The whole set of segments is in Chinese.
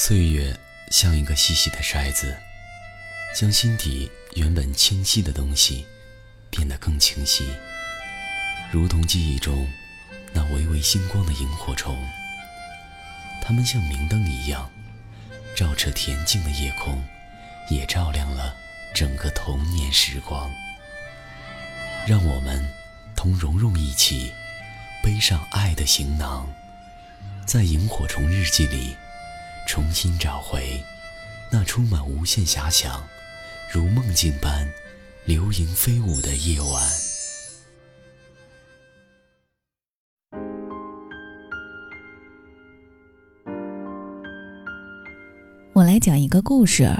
岁月像一个细细的筛子，将心底原本清晰的东西变得更清晰，如同记忆中那微微星光的萤火虫。它们像明灯一样，照彻恬静的夜空，也照亮了整个童年时光。让我们同蓉蓉一起背上爱的行囊，在萤火虫日记里。重新找回那充满无限遐想、如梦境般流萤飞舞的夜晚。我来讲一个故事。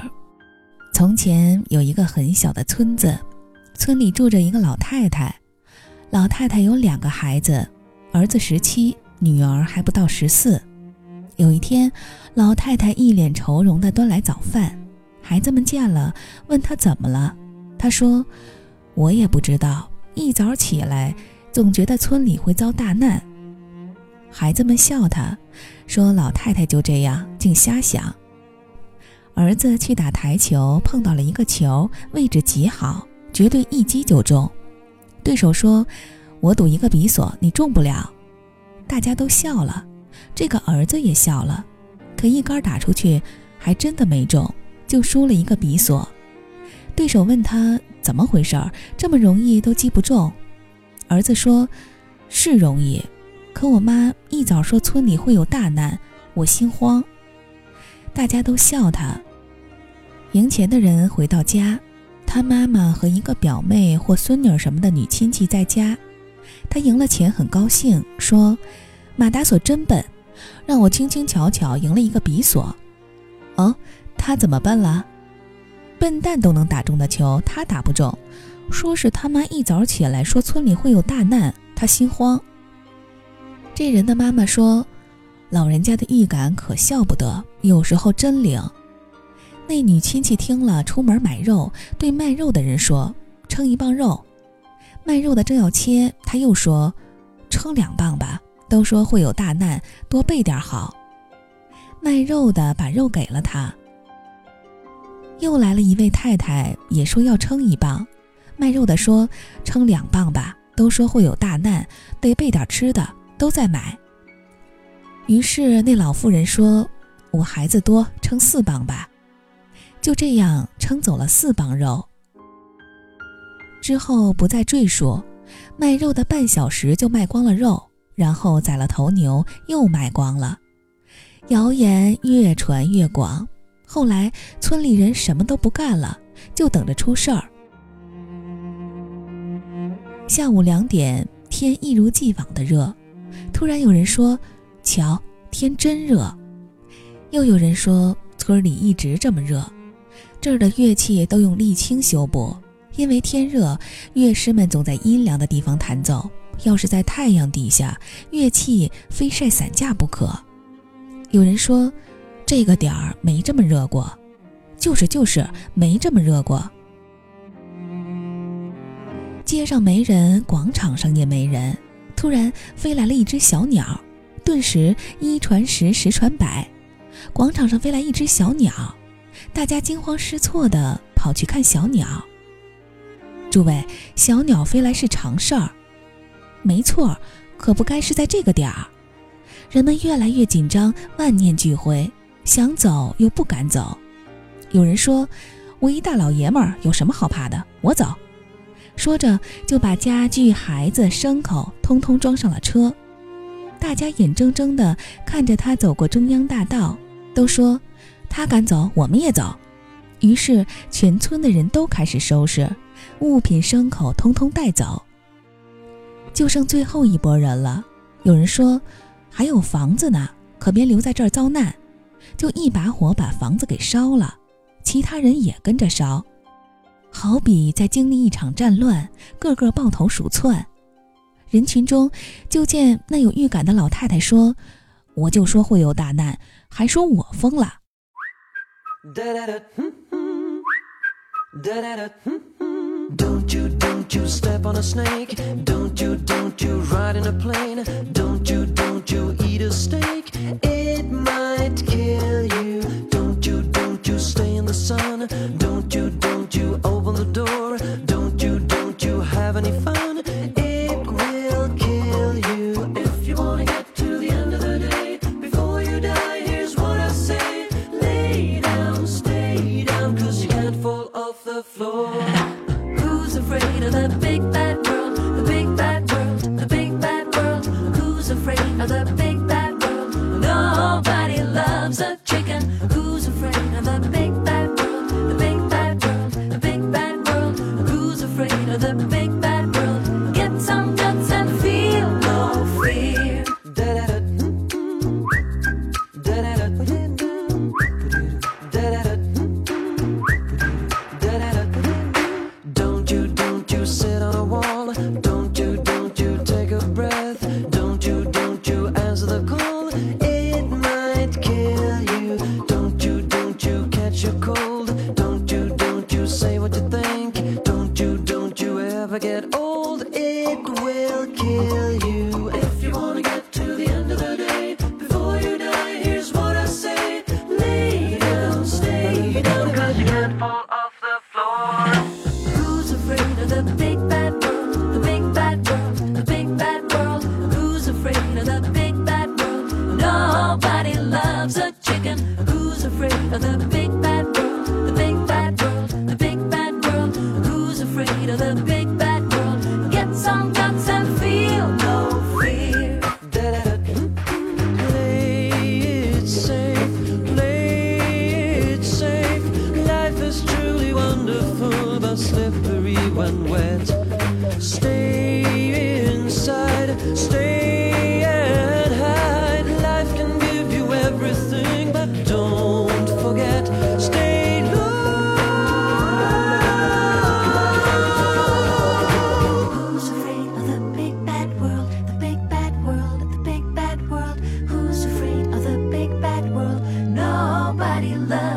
从前有一个很小的村子，村里住着一个老太太。老太太有两个孩子，儿子十七，女儿还不到十四。有一天，老太太一脸愁容地端来早饭，孩子们见了，问她怎么了。她说：“我也不知道，一早起来，总觉得村里会遭大难。”孩子们笑她，说：“老太太就这样，净瞎想。”儿子去打台球，碰到了一个球，位置极好，绝对一击就中。对手说：“我赌一个比索，你中不了。”大家都笑了。这个儿子也笑了，可一杆打出去，还真的没中，就输了一个比索。对手问他怎么回事儿，这么容易都击不中。儿子说：“是容易，可我妈一早说村里会有大难，我心慌。”大家都笑他。赢钱的人回到家，他妈妈和一个表妹或孙女什么的女亲戚在家。他赢了钱，很高兴，说。马达索真笨，让我轻轻巧巧赢了一个比索。哦，他怎么笨了？笨蛋都能打中的球，他打不中。说是他妈一早起来说村里会有大难，他心慌。这人的妈妈说，老人家的预感可笑不得，有时候真灵。那女亲戚听了，出门买肉，对卖肉的人说：“称一磅肉。”卖肉的正要切，他又说：“称两磅吧。”都说会有大难，多备点好。卖肉的把肉给了他。又来了一位太太，也说要称一磅。卖肉的说称两磅吧，都说会有大难，得备点吃的，都在买。于是那老妇人说：“我孩子多，称四磅吧。”就这样称走了四磅肉。之后不再赘述，卖肉的半小时就卖光了肉。然后宰了头牛，又卖光了。谣言越传越广，后来村里人什么都不干了，就等着出事儿。下午两点，天一如既往的热。突然有人说：“瞧，天真热。”又有人说：“村里一直这么热，这儿的乐器都用沥青修补，因为天热，乐师们总在阴凉的地方弹奏。”要是在太阳底下，乐器非晒散架不可。有人说，这个点儿没这么热过，就是就是没这么热过。街上没人，广场上也没人。突然飞来了一只小鸟，顿时一传十，十传百。广场上飞来一只小鸟，大家惊慌失措地跑去看小鸟。诸位，小鸟飞来是常事儿。没错，可不该是在这个点儿。人们越来越紧张，万念俱灰，想走又不敢走。有人说：“我一大老爷们儿，有什么好怕的？我走。”说着就把家具、孩子、牲口通通装上了车。大家眼睁睁地看着他走过中央大道，都说：“他敢走，我们也走。”于是全村的人都开始收拾物品、牲口，通通带走。就剩最后一拨人了。有人说，还有房子呢，可别留在这儿遭难。就一把火把房子给烧了，其他人也跟着烧，好比在经历一场战乱，个个抱头鼠窜。人群中，就见那有预感的老太太说：“我就说会有大难，还说我疯了。” Don't you, don't you step on a snake. Don't you, don't you ride in a plane. Don't you, don't you eat a steak. It might kill. the big of the big bad world? The big bad world, the big bad world. Who's afraid of the big bad world? Get some guts and feel no fear. Play it safe, play it safe. Life is truly wonderful, but slippery when wet. Stay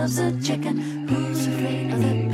loves a chicken? Who's afraid of the